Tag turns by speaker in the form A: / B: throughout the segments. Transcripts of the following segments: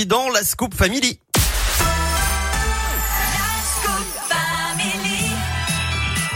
A: dans la Scoop Family.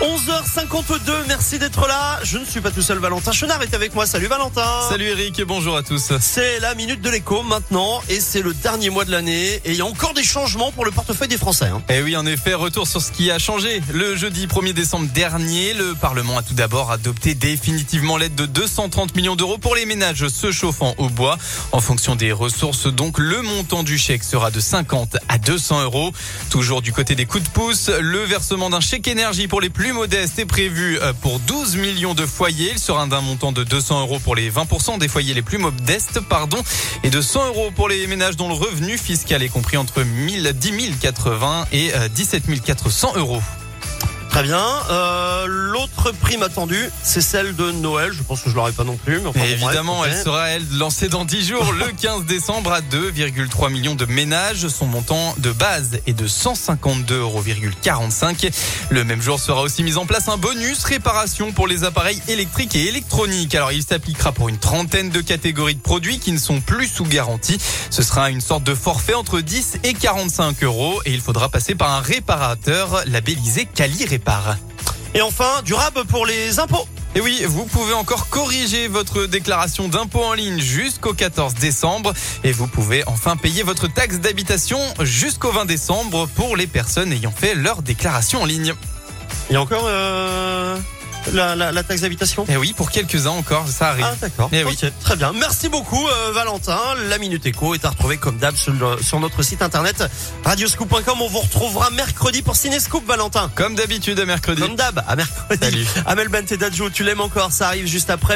A: 11h52, merci d'être là. Je ne suis pas tout seul, Valentin Chenard est avec moi. Salut Valentin.
B: Salut Eric et bonjour à tous.
A: C'est la minute de l'écho maintenant et c'est le dernier mois de l'année et il y a encore des changements pour le portefeuille des Français. Hein.
B: Et eh oui, en effet, retour sur ce qui a changé. Le jeudi 1er décembre dernier, le Parlement a tout d'abord adopté définitivement l'aide de 230 millions d'euros pour les ménages se chauffant au bois. En fonction des ressources, donc, le montant du chèque sera de 50 à 200 euros. Toujours du côté des coups de pouce, le versement d'un chèque énergie pour les plus modeste est prévu euh, pour 12 millions de foyers. Il sera d'un montant de 200 euros pour les 20% des foyers les plus modestes, pardon, et de 100 euros pour les ménages dont le revenu fiscal est compris entre 1000, 10 080 et 17 euh, 400 euros.
A: Très bien. Euh, L'autre prime attendue, c'est celle de Noël. Je pense que je l'aurai pas non plus.
B: Mais évidemment, elle sera elle lancée dans 10 jours, le 15 décembre, à 2,3 millions de ménages. Son montant de base est de 152,45 euros. Le même jour sera aussi mis en place un bonus réparation pour les appareils électriques et électroniques. Alors, il s'appliquera pour une trentaine de catégories de produits qui ne sont plus sous garantie. Ce sera une sorte de forfait entre 10 et 45 euros et il faudra passer par un réparateur labellisé Cali
A: Et enfin, du rab pour les impôts.
B: Et oui, vous pouvez encore corriger votre déclaration d'impôt en ligne jusqu'au 14 décembre et vous pouvez enfin payer votre taxe d'habitation jusqu'au 20 décembre pour les personnes ayant fait leur déclaration en ligne.
A: Il y a encore euh, la, taxe d'habitation
B: Eh oui, pour quelques-uns encore, ça arrive.
A: Ah d'accord. Eh oui. Très bien. Merci beaucoup euh, Valentin. La Minute Éco est à retrouver comme d'hab sur, notre site internet radioscoop.com. On vous retrouvera mercredi pour Cinescoop Valentin.
B: Comme d'habitude à mercredi.
A: Comme d'hab à mercredi.
B: Salut.
A: Amel Bent et Dadjo, tu l'aimes encore, ça arrive juste après.